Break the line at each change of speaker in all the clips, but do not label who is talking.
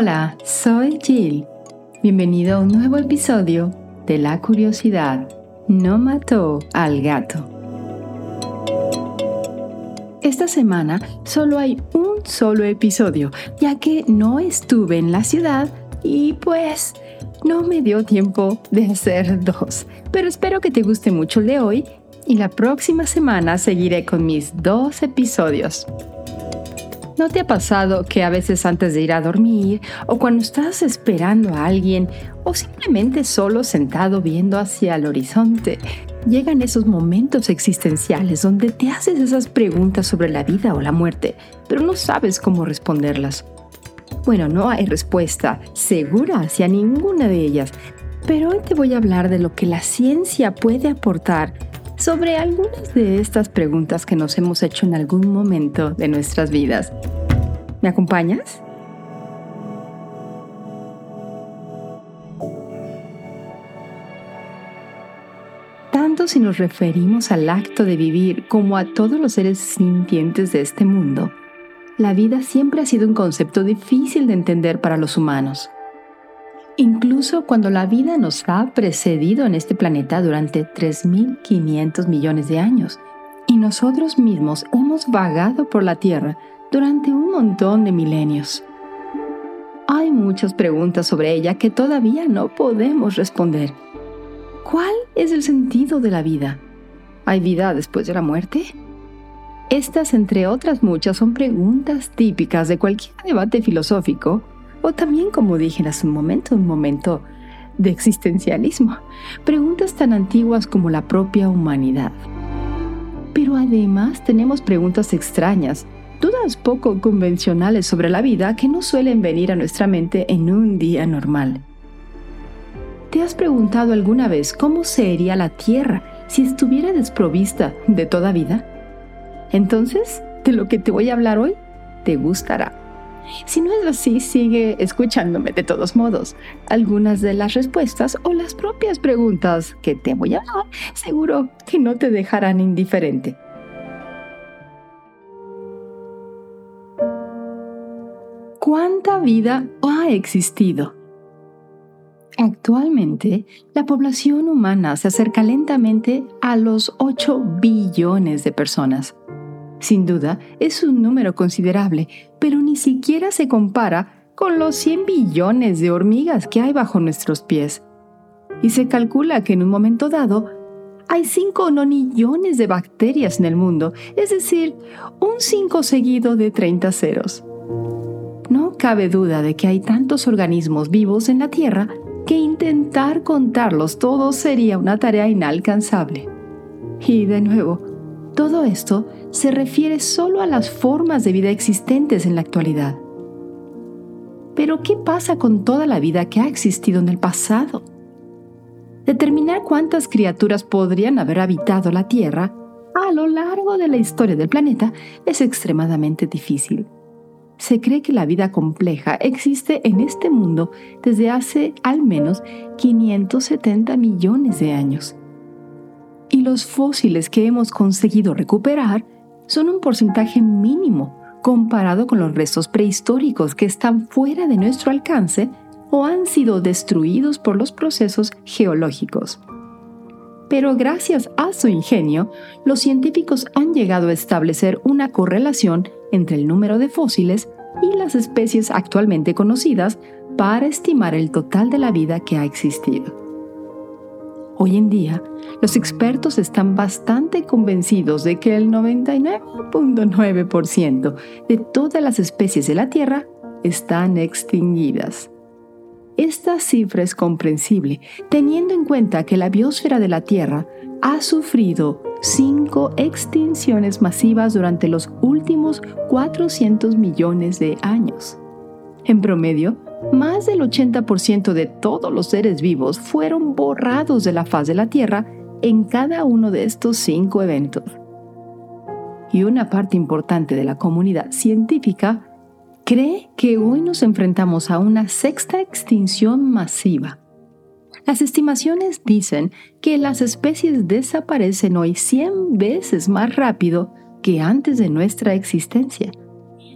Hola, soy Jill. Bienvenido a un nuevo episodio de La Curiosidad no mató al gato. Esta semana solo hay un solo episodio, ya que no estuve en la ciudad y pues no me dio tiempo de hacer dos. Pero espero que te guste mucho el de hoy y la próxima semana seguiré con mis dos episodios. ¿No te ha pasado que a veces antes de ir a dormir o cuando estás esperando a alguien o simplemente solo sentado viendo hacia el horizonte, llegan esos momentos existenciales donde te haces esas preguntas sobre la vida o la muerte, pero no sabes cómo responderlas? Bueno, no hay respuesta segura hacia ninguna de ellas, pero hoy te voy a hablar de lo que la ciencia puede aportar sobre algunas de estas preguntas que nos hemos hecho en algún momento de nuestras vidas. ¿Me acompañas? Tanto si nos referimos al acto de vivir como a todos los seres sintientes de este mundo, la vida siempre ha sido un concepto difícil de entender para los humanos. Incluso cuando la vida nos ha precedido en este planeta durante 3.500 millones de años y nosotros mismos hemos vagado por la Tierra durante un montón de milenios. Hay muchas preguntas sobre ella que todavía no podemos responder. ¿Cuál es el sentido de la vida? ¿Hay vida después de la muerte? Estas, entre otras muchas, son preguntas típicas de cualquier debate filosófico o también, como dije hace un momento, un momento de existencialismo. Preguntas tan antiguas como la propia humanidad. Pero además tenemos preguntas extrañas, dudas poco convencionales sobre la vida que no suelen venir a nuestra mente en un día normal. ¿Te has preguntado alguna vez cómo sería la Tierra si estuviera desprovista de toda vida? Entonces, de lo que te voy a hablar hoy, te gustará. Si no es así, sigue escuchándome de todos modos. Algunas de las respuestas o las propias preguntas que te voy a dar seguro que no te dejarán indiferente. ¿Cuánta vida ha existido? Actualmente, la población humana se acerca lentamente a los 8 billones de personas. Sin duda, es un número considerable, pero ni siquiera se compara con los 100 billones de hormigas que hay bajo nuestros pies. Y se calcula que en un momento dado hay 5 nonillones de bacterias en el mundo, es decir, un 5 seguido de 30 ceros. No cabe duda de que hay tantos organismos vivos en la Tierra que intentar contarlos todos sería una tarea inalcanzable. Y de nuevo, todo esto se refiere solo a las formas de vida existentes en la actualidad. Pero ¿qué pasa con toda la vida que ha existido en el pasado? Determinar cuántas criaturas podrían haber habitado la Tierra a lo largo de la historia del planeta es extremadamente difícil. Se cree que la vida compleja existe en este mundo desde hace al menos 570 millones de años y los fósiles que hemos conseguido recuperar son un porcentaje mínimo comparado con los restos prehistóricos que están fuera de nuestro alcance o han sido destruidos por los procesos geológicos. Pero gracias a su ingenio, los científicos han llegado a establecer una correlación entre el número de fósiles y las especies actualmente conocidas para estimar el total de la vida que ha existido. Hoy en día, los expertos están bastante convencidos de que el 99.9% de todas las especies de la Tierra están extinguidas. Esta cifra es comprensible teniendo en cuenta que la biosfera de la Tierra ha sufrido cinco extinciones masivas durante los últimos 400 millones de años. En promedio, más del 80% de todos los seres vivos fueron borrados de la faz de la Tierra en cada uno de estos cinco eventos. Y una parte importante de la comunidad científica cree que hoy nos enfrentamos a una sexta extinción masiva. Las estimaciones dicen que las especies desaparecen hoy 100 veces más rápido que antes de nuestra existencia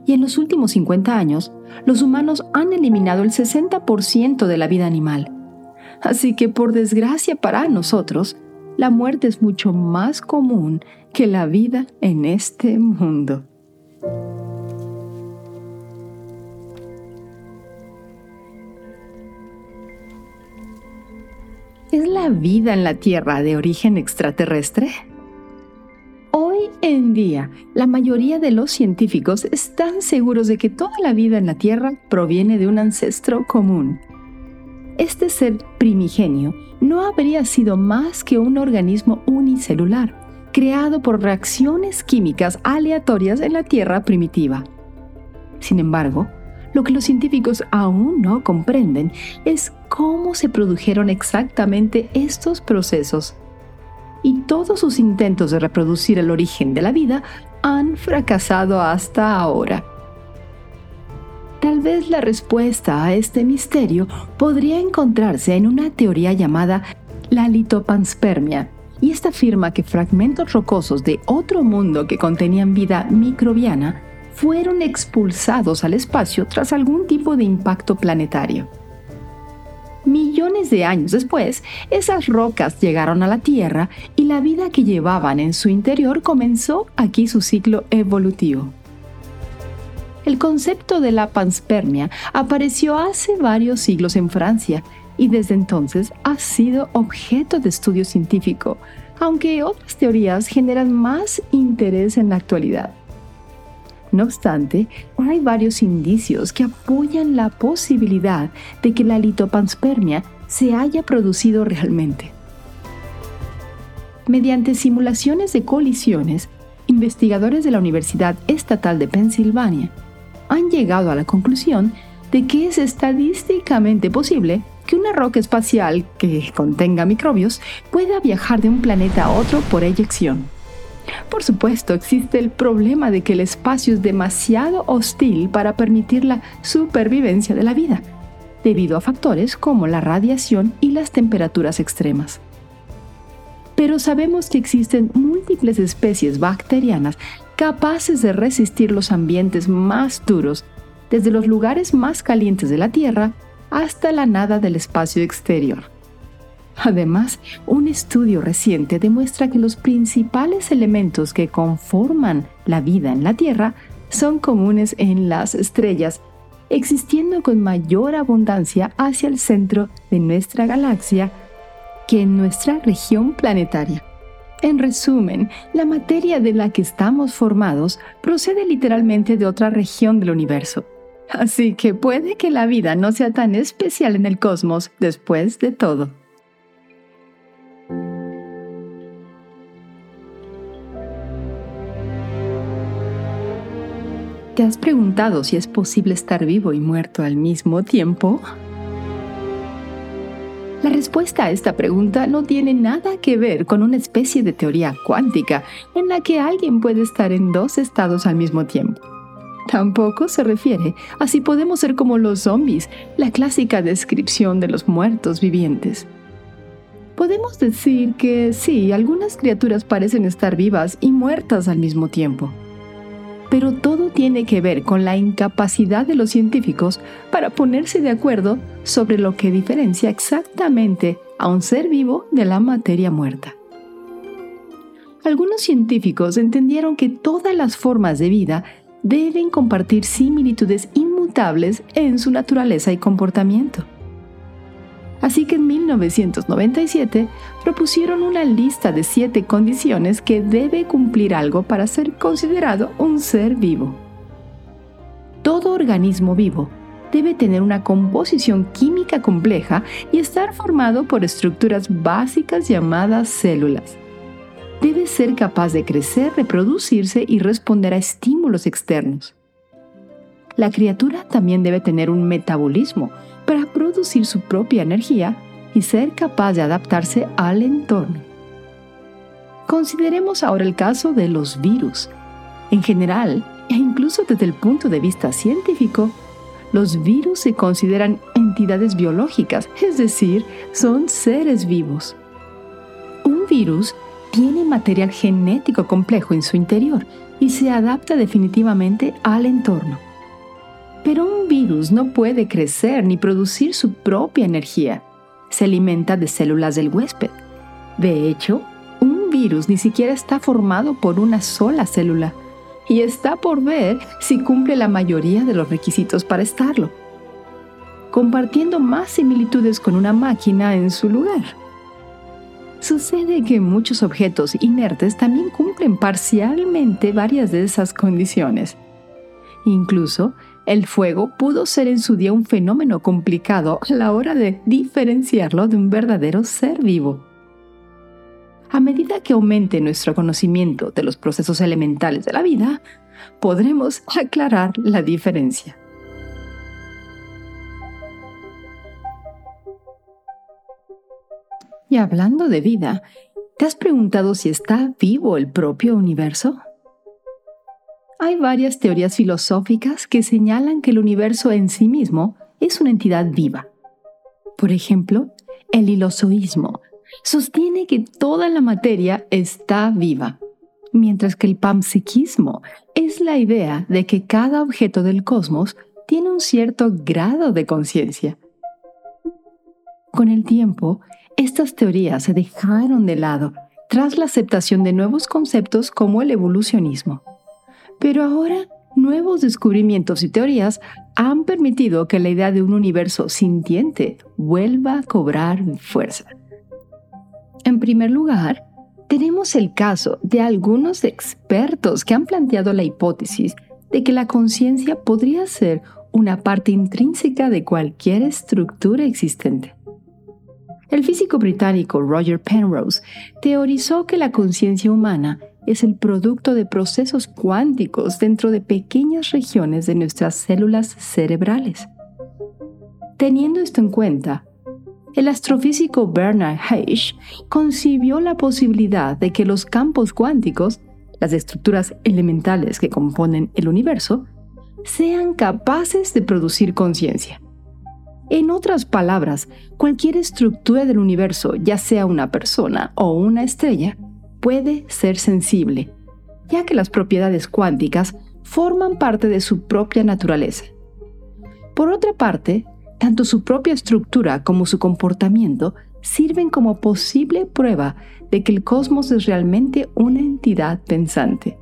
y en los últimos 50 años, los humanos han eliminado el 60% de la vida animal. Así que por desgracia para nosotros, la muerte es mucho más común que la vida en este mundo. ¿Es la vida en la Tierra de origen extraterrestre? Día, la mayoría de los científicos están seguros de que toda la vida en la Tierra proviene de un ancestro común. Este ser primigenio no habría sido más que un organismo unicelular, creado por reacciones químicas aleatorias en la Tierra primitiva. Sin embargo, lo que los científicos aún no comprenden es cómo se produjeron exactamente estos procesos. Y todos sus intentos de reproducir el origen de la vida han fracasado hasta ahora. Tal vez la respuesta a este misterio podría encontrarse en una teoría llamada la litopanspermia, y esta afirma que fragmentos rocosos de otro mundo que contenían vida microbiana fueron expulsados al espacio tras algún tipo de impacto planetario. Millones de años después, esas rocas llegaron a la Tierra y la vida que llevaban en su interior comenzó aquí su ciclo evolutivo. El concepto de la panspermia apareció hace varios siglos en Francia y desde entonces ha sido objeto de estudio científico, aunque otras teorías generan más interés en la actualidad. No obstante, hay varios indicios que apoyan la posibilidad de que la litopanspermia se haya producido realmente. Mediante simulaciones de colisiones, investigadores de la Universidad Estatal de Pensilvania han llegado a la conclusión de que es estadísticamente posible que una roca espacial que contenga microbios pueda viajar de un planeta a otro por eyección. Por supuesto, existe el problema de que el espacio es demasiado hostil para permitir la supervivencia de la vida, debido a factores como la radiación y las temperaturas extremas. Pero sabemos que existen múltiples especies bacterianas capaces de resistir los ambientes más duros, desde los lugares más calientes de la Tierra hasta la nada del espacio exterior. Además, un estudio reciente demuestra que los principales elementos que conforman la vida en la Tierra son comunes en las estrellas, existiendo con mayor abundancia hacia el centro de nuestra galaxia que en nuestra región planetaria. En resumen, la materia de la que estamos formados procede literalmente de otra región del universo. Así que puede que la vida no sea tan especial en el cosmos después de todo. ¿Te has preguntado si es posible estar vivo y muerto al mismo tiempo? La respuesta a esta pregunta no tiene nada que ver con una especie de teoría cuántica en la que alguien puede estar en dos estados al mismo tiempo. Tampoco se refiere a si podemos ser como los zombies, la clásica descripción de los muertos vivientes. Podemos decir que sí, algunas criaturas parecen estar vivas y muertas al mismo tiempo pero todo tiene que ver con la incapacidad de los científicos para ponerse de acuerdo sobre lo que diferencia exactamente a un ser vivo de la materia muerta. Algunos científicos entendieron que todas las formas de vida deben compartir similitudes inmutables en su naturaleza y comportamiento. Así que en 1997 propusieron una lista de siete condiciones que debe cumplir algo para ser considerado un ser vivo. Todo organismo vivo debe tener una composición química compleja y estar formado por estructuras básicas llamadas células. Debe ser capaz de crecer, reproducirse y responder a estímulos externos. La criatura también debe tener un metabolismo para producir su propia energía y ser capaz de adaptarse al entorno. Consideremos ahora el caso de los virus. En general, e incluso desde el punto de vista científico, los virus se consideran entidades biológicas, es decir, son seres vivos. Un virus tiene material genético complejo en su interior y se adapta definitivamente al entorno. Pero un virus no puede crecer ni producir su propia energía. Se alimenta de células del huésped. De hecho, un virus ni siquiera está formado por una sola célula y está por ver si cumple la mayoría de los requisitos para estarlo, compartiendo más similitudes con una máquina en su lugar. Sucede que muchos objetos inertes también cumplen parcialmente varias de esas condiciones. Incluso, el fuego pudo ser en su día un fenómeno complicado a la hora de diferenciarlo de un verdadero ser vivo. A medida que aumente nuestro conocimiento de los procesos elementales de la vida, podremos aclarar la diferencia. Y hablando de vida, ¿te has preguntado si está vivo el propio universo? Hay varias teorías filosóficas que señalan que el universo en sí mismo es una entidad viva. Por ejemplo, el ilosoísmo sostiene que toda la materia está viva, mientras que el panpsiquismo es la idea de que cada objeto del cosmos tiene un cierto grado de conciencia. Con el tiempo, estas teorías se dejaron de lado tras la aceptación de nuevos conceptos como el evolucionismo. Pero ahora, nuevos descubrimientos y teorías han permitido que la idea de un universo sintiente vuelva a cobrar fuerza. En primer lugar, tenemos el caso de algunos expertos que han planteado la hipótesis de que la conciencia podría ser una parte intrínseca de cualquier estructura existente. El físico británico Roger Penrose teorizó que la conciencia humana es el producto de procesos cuánticos dentro de pequeñas regiones de nuestras células cerebrales. Teniendo esto en cuenta, el astrofísico Bernard Heisch concibió la posibilidad de que los campos cuánticos, las estructuras elementales que componen el universo, sean capaces de producir conciencia. En otras palabras, cualquier estructura del universo, ya sea una persona o una estrella, puede ser sensible, ya que las propiedades cuánticas forman parte de su propia naturaleza. Por otra parte, tanto su propia estructura como su comportamiento sirven como posible prueba de que el cosmos es realmente una entidad pensante.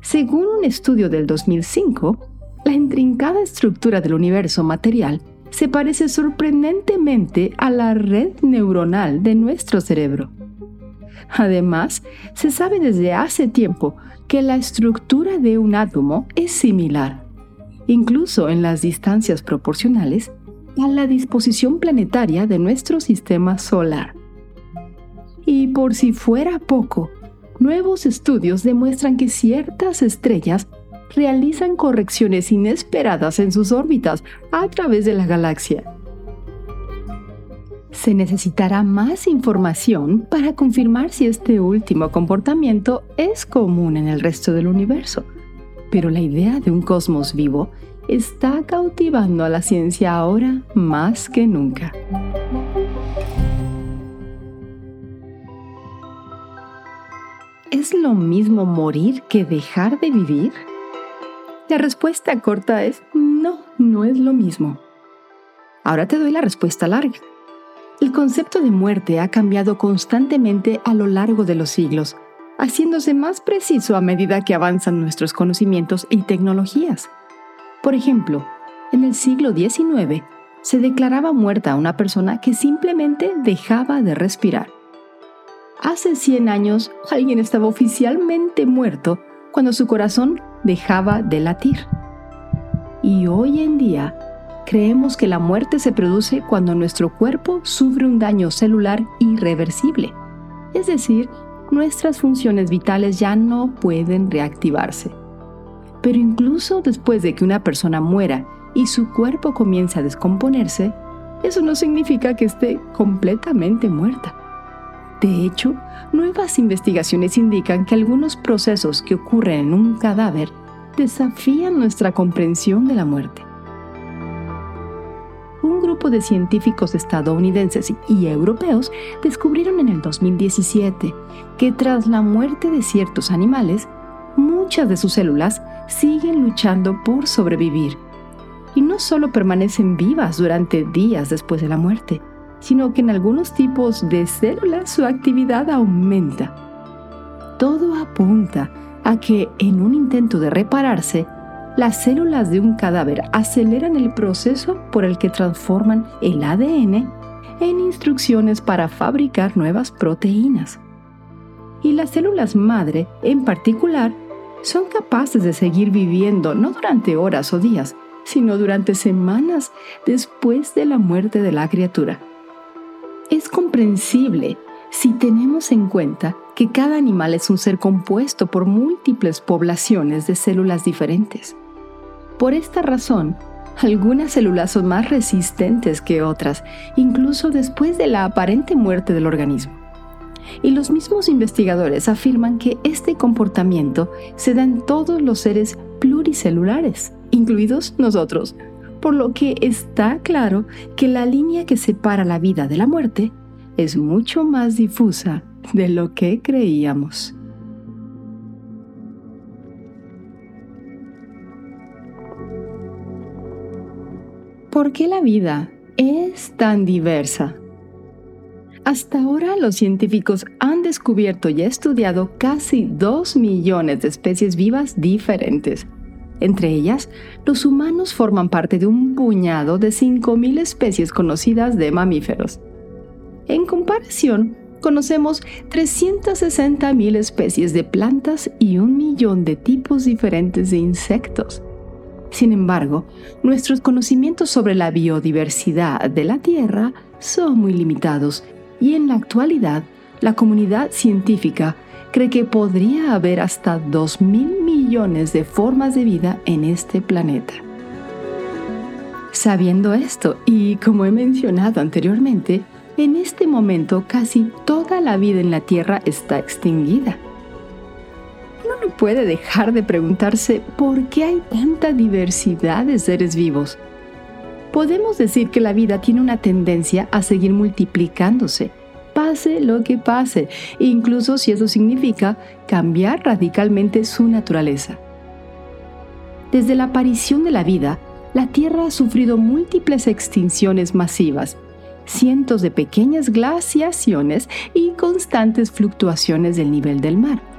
Según un estudio del 2005, la intrincada estructura del universo material se parece sorprendentemente a la red neuronal de nuestro cerebro. Además, se sabe desde hace tiempo que la estructura de un átomo es similar, incluso en las distancias proporcionales, a la disposición planetaria de nuestro sistema solar. Y por si fuera poco, nuevos estudios demuestran que ciertas estrellas realizan correcciones inesperadas en sus órbitas a través de la galaxia. Se necesitará más información para confirmar si este último comportamiento es común en el resto del universo, pero la idea de un cosmos vivo está cautivando a la ciencia ahora más que nunca. ¿Es lo mismo morir que dejar de vivir? La respuesta corta es no, no es lo mismo. Ahora te doy la respuesta larga. El concepto de muerte ha cambiado constantemente a lo largo de los siglos, haciéndose más preciso a medida que avanzan nuestros conocimientos y tecnologías. Por ejemplo, en el siglo XIX se declaraba muerta a una persona que simplemente dejaba de respirar. Hace 100 años alguien estaba oficialmente muerto cuando su corazón dejaba de latir. Y hoy en día creemos que la muerte se produce cuando nuestro cuerpo sufre un daño celular irreversible, es decir, nuestras funciones vitales ya no pueden reactivarse. Pero incluso después de que una persona muera y su cuerpo comience a descomponerse, eso no significa que esté completamente muerta. De hecho, nuevas investigaciones indican que algunos procesos que ocurren en un cadáver desafían nuestra comprensión de la muerte. Un grupo de científicos estadounidenses y europeos descubrieron en el 2017 que tras la muerte de ciertos animales, muchas de sus células siguen luchando por sobrevivir. Y no solo permanecen vivas durante días después de la muerte, sino que en algunos tipos de células su actividad aumenta. Todo apunta a que en un intento de repararse, las células de un cadáver aceleran el proceso por el que transforman el ADN en instrucciones para fabricar nuevas proteínas. Y las células madre, en particular, son capaces de seguir viviendo no durante horas o días, sino durante semanas después de la muerte de la criatura. Es comprensible si tenemos en cuenta que cada animal es un ser compuesto por múltiples poblaciones de células diferentes. Por esta razón, algunas células son más resistentes que otras, incluso después de la aparente muerte del organismo. Y los mismos investigadores afirman que este comportamiento se da en todos los seres pluricelulares, incluidos nosotros, por lo que está claro que la línea que separa la vida de la muerte es mucho más difusa de lo que creíamos. ¿Por qué la vida es tan diversa? Hasta ahora los científicos han descubierto y estudiado casi 2 millones de especies vivas diferentes. Entre ellas, los humanos forman parte de un puñado de 5.000 especies conocidas de mamíferos. En comparación, conocemos 360.000 especies de plantas y un millón de tipos diferentes de insectos. Sin embargo, nuestros conocimientos sobre la biodiversidad de la Tierra son muy limitados y en la actualidad la comunidad científica cree que podría haber hasta 2 mil millones de formas de vida en este planeta. Sabiendo esto, y como he mencionado anteriormente, en este momento casi toda la vida en la Tierra está extinguida puede dejar de preguntarse por qué hay tanta diversidad de seres vivos. Podemos decir que la vida tiene una tendencia a seguir multiplicándose, pase lo que pase, incluso si eso significa cambiar radicalmente su naturaleza. Desde la aparición de la vida, la Tierra ha sufrido múltiples extinciones masivas, cientos de pequeñas glaciaciones y constantes fluctuaciones del nivel del mar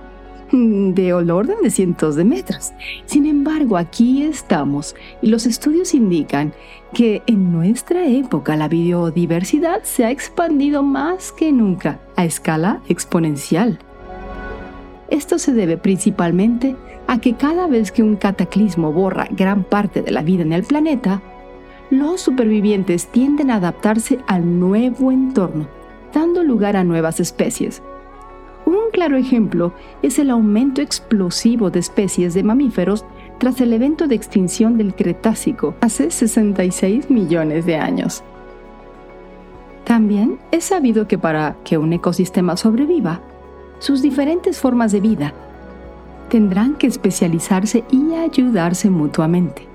de orden de cientos de metros. Sin embargo, aquí estamos y los estudios indican que en nuestra época la biodiversidad se ha expandido más que nunca a escala exponencial. Esto se debe principalmente a que cada vez que un cataclismo borra gran parte de la vida en el planeta, los supervivientes tienden a adaptarse al nuevo entorno, dando lugar a nuevas especies, un claro ejemplo es el aumento explosivo de especies de mamíferos tras el evento de extinción del Cretácico hace 66 millones de años. También es sabido que para que un ecosistema sobreviva, sus diferentes formas de vida tendrán que especializarse y ayudarse mutuamente.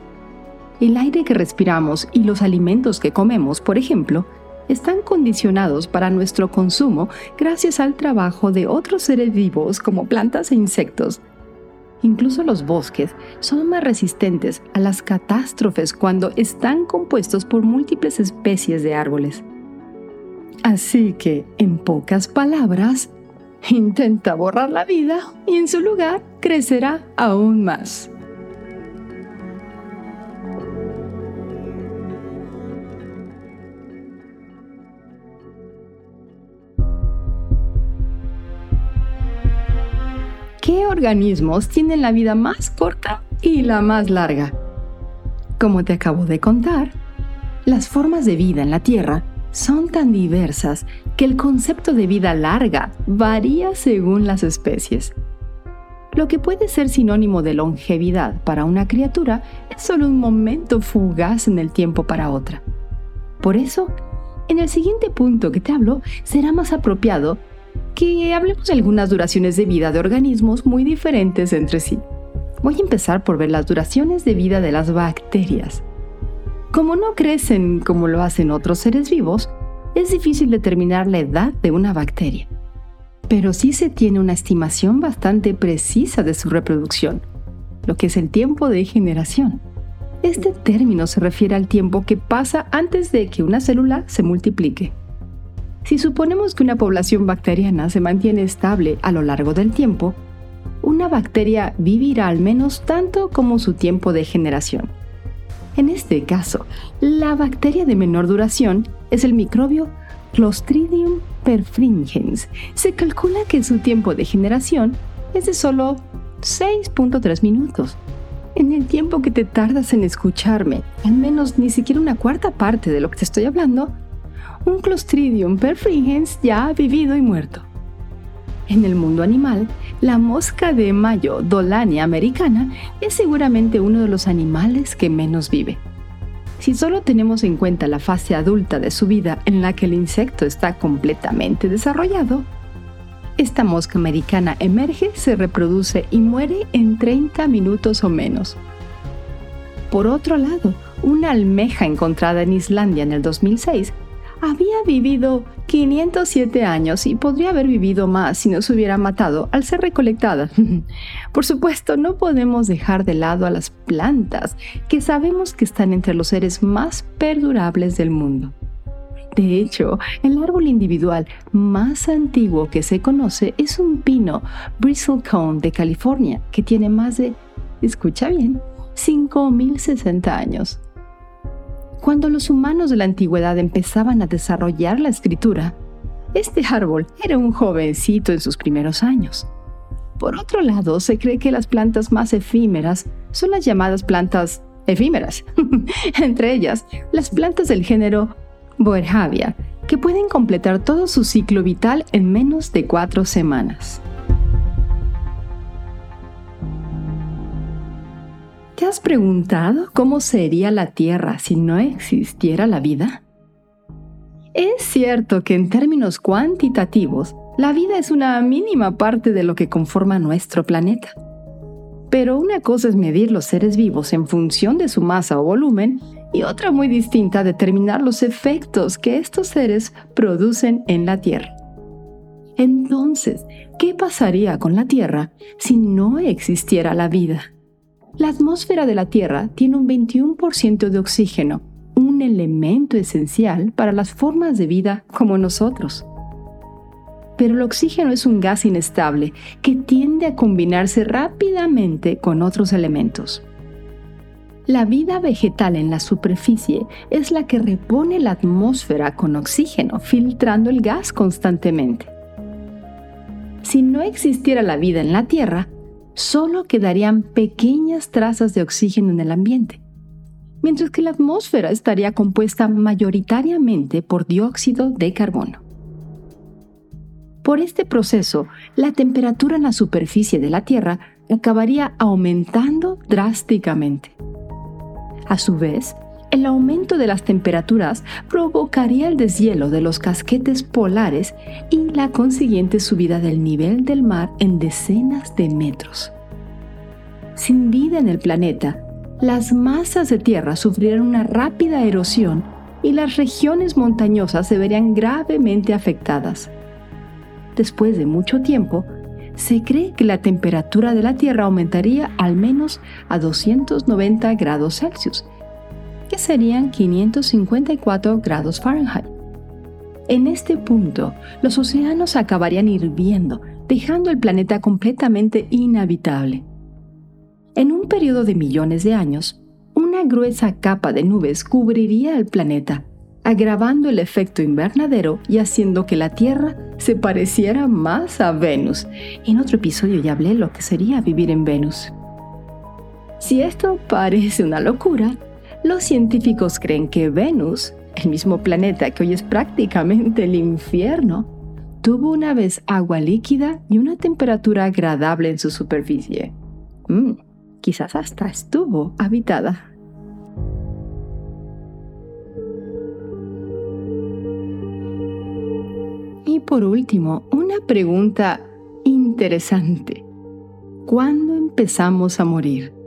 El aire que respiramos y los alimentos que comemos, por ejemplo, están condicionados para nuestro consumo gracias al trabajo de otros seres vivos como plantas e insectos. Incluso los bosques son más resistentes a las catástrofes cuando están compuestos por múltiples especies de árboles. Así que, en pocas palabras, intenta borrar la vida y en su lugar crecerá aún más. ¿Qué organismos tienen la vida más corta y la más larga? Como te acabo de contar, las formas de vida en la Tierra son tan diversas que el concepto de vida larga varía según las especies. Lo que puede ser sinónimo de longevidad para una criatura es solo un momento fugaz en el tiempo para otra. Por eso, en el siguiente punto que te hablo será más apropiado que hablemos de algunas duraciones de vida de organismos muy diferentes entre sí. Voy a empezar por ver las duraciones de vida de las bacterias. Como no crecen como lo hacen otros seres vivos, es difícil determinar la edad de una bacteria. Pero sí se tiene una estimación bastante precisa de su reproducción, lo que es el tiempo de generación. Este término se refiere al tiempo que pasa antes de que una célula se multiplique. Si suponemos que una población bacteriana se mantiene estable a lo largo del tiempo, una bacteria vivirá al menos tanto como su tiempo de generación. En este caso, la bacteria de menor duración es el microbio Clostridium perfringens. Se calcula que su tiempo de generación es de solo 6.3 minutos. En el tiempo que te tardas en escucharme, al menos ni siquiera una cuarta parte de lo que te estoy hablando, un Clostridium perfringens ya ha vivido y muerto. En el mundo animal, la mosca de mayo Dolania americana es seguramente uno de los animales que menos vive. Si solo tenemos en cuenta la fase adulta de su vida en la que el insecto está completamente desarrollado, esta mosca americana emerge, se reproduce y muere en 30 minutos o menos. Por otro lado, una almeja encontrada en Islandia en el 2006 había vivido 507 años y podría haber vivido más si no se hubiera matado al ser recolectada. Por supuesto, no podemos dejar de lado a las plantas, que sabemos que están entre los seres más perdurables del mundo. De hecho, el árbol individual más antiguo que se conoce es un pino bristlecone de California, que tiene más de, escucha bien, 5.060 años. Cuando los humanos de la antigüedad empezaban a desarrollar la escritura, este árbol era un jovencito en sus primeros años. Por otro lado, se cree que las plantas más efímeras son las llamadas plantas efímeras, entre ellas las plantas del género Boerhavia, que pueden completar todo su ciclo vital en menos de cuatro semanas. Has preguntado cómo sería la Tierra si no existiera la vida? Es cierto que en términos cuantitativos, la vida es una mínima parte de lo que conforma nuestro planeta. Pero una cosa es medir los seres vivos en función de su masa o volumen y otra muy distinta determinar los efectos que estos seres producen en la Tierra. Entonces, ¿qué pasaría con la Tierra si no existiera la vida? La atmósfera de la Tierra tiene un 21% de oxígeno, un elemento esencial para las formas de vida como nosotros. Pero el oxígeno es un gas inestable que tiende a combinarse rápidamente con otros elementos. La vida vegetal en la superficie es la que repone la atmósfera con oxígeno, filtrando el gas constantemente. Si no existiera la vida en la Tierra, solo quedarían pequeñas trazas de oxígeno en el ambiente, mientras que la atmósfera estaría compuesta mayoritariamente por dióxido de carbono. Por este proceso, la temperatura en la superficie de la Tierra acabaría aumentando drásticamente. A su vez, el aumento de las temperaturas provocaría el deshielo de los casquetes polares y la consiguiente subida del nivel del mar en decenas de metros. Sin vida en el planeta, las masas de tierra sufrirían una rápida erosión y las regiones montañosas se verían gravemente afectadas. Después de mucho tiempo, se cree que la temperatura de la Tierra aumentaría al menos a 290 grados Celsius que serían 554 grados Fahrenheit. En este punto, los océanos acabarían hirviendo, dejando el planeta completamente inhabitable. En un periodo de millones de años, una gruesa capa de nubes cubriría el planeta, agravando el efecto invernadero y haciendo que la Tierra se pareciera más a Venus. En otro episodio ya hablé lo que sería vivir en Venus. Si esto parece una locura, los científicos creen que Venus, el mismo planeta que hoy es prácticamente el infierno, tuvo una vez agua líquida y una temperatura agradable en su superficie. Mm, quizás hasta estuvo habitada. Y por último, una pregunta interesante. ¿Cuándo empezamos a morir?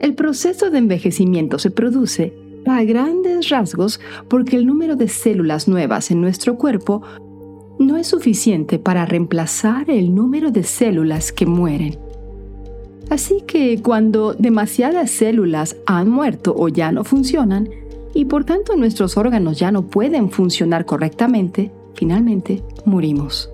El proceso de envejecimiento se produce a grandes rasgos porque el número de células nuevas en nuestro cuerpo no es suficiente para reemplazar el número de células que mueren. Así que cuando demasiadas células han muerto o ya no funcionan, y por tanto nuestros órganos ya no pueden funcionar correctamente, finalmente morimos.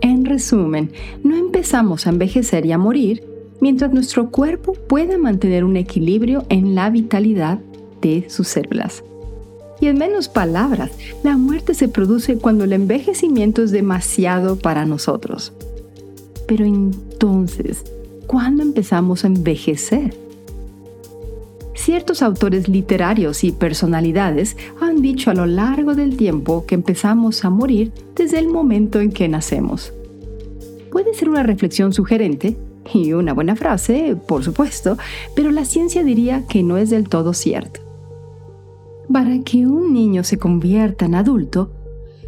En resumen, no empezamos a envejecer y a morir mientras nuestro cuerpo pueda mantener un equilibrio en la vitalidad de sus células. Y en menos palabras, la muerte se produce cuando el envejecimiento es demasiado para nosotros. Pero entonces, ¿cuándo empezamos a envejecer? Ciertos autores literarios y personalidades han dicho a lo largo del tiempo que empezamos a morir desde el momento en que nacemos. Puede ser una reflexión sugerente y una buena frase, por supuesto, pero la ciencia diría que no es del todo cierto. Para que un niño se convierta en adulto,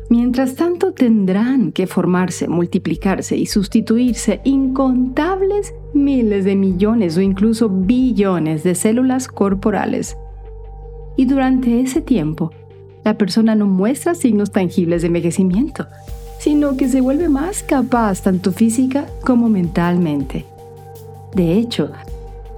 Mientras tanto tendrán que formarse, multiplicarse y sustituirse incontables miles de millones o incluso billones de células corporales. Y durante ese tiempo, la persona no muestra signos tangibles de envejecimiento, sino que se vuelve más capaz tanto física como mentalmente. De hecho,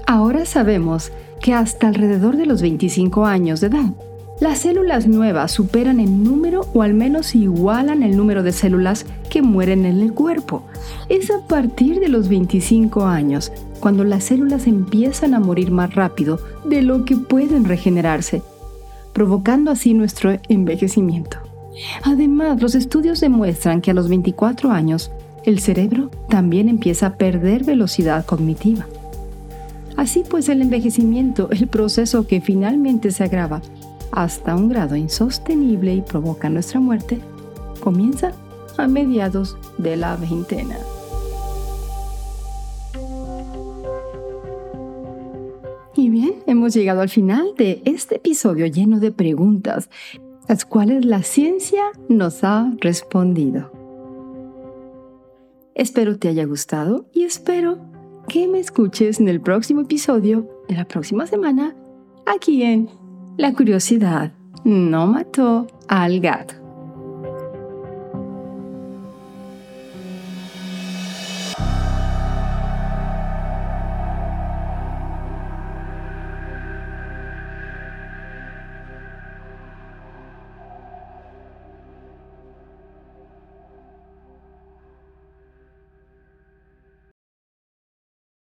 ahora sabemos que hasta alrededor de los 25 años de edad, las células nuevas superan en número o al menos igualan el número de células que mueren en el cuerpo. Es a partir de los 25 años cuando las células empiezan a morir más rápido de lo que pueden regenerarse, provocando así nuestro envejecimiento. Además, los estudios demuestran que a los 24 años el cerebro también empieza a perder velocidad cognitiva. Así pues, el envejecimiento, el proceso que finalmente se agrava, hasta un grado insostenible y provoca nuestra muerte, comienza a mediados de la veintena. Y bien, hemos llegado al final de este episodio lleno de preguntas, las cuales la ciencia nos ha respondido. Espero te haya gustado y espero que me escuches en el próximo episodio de la próxima semana aquí en la curiosidad no mató al gato.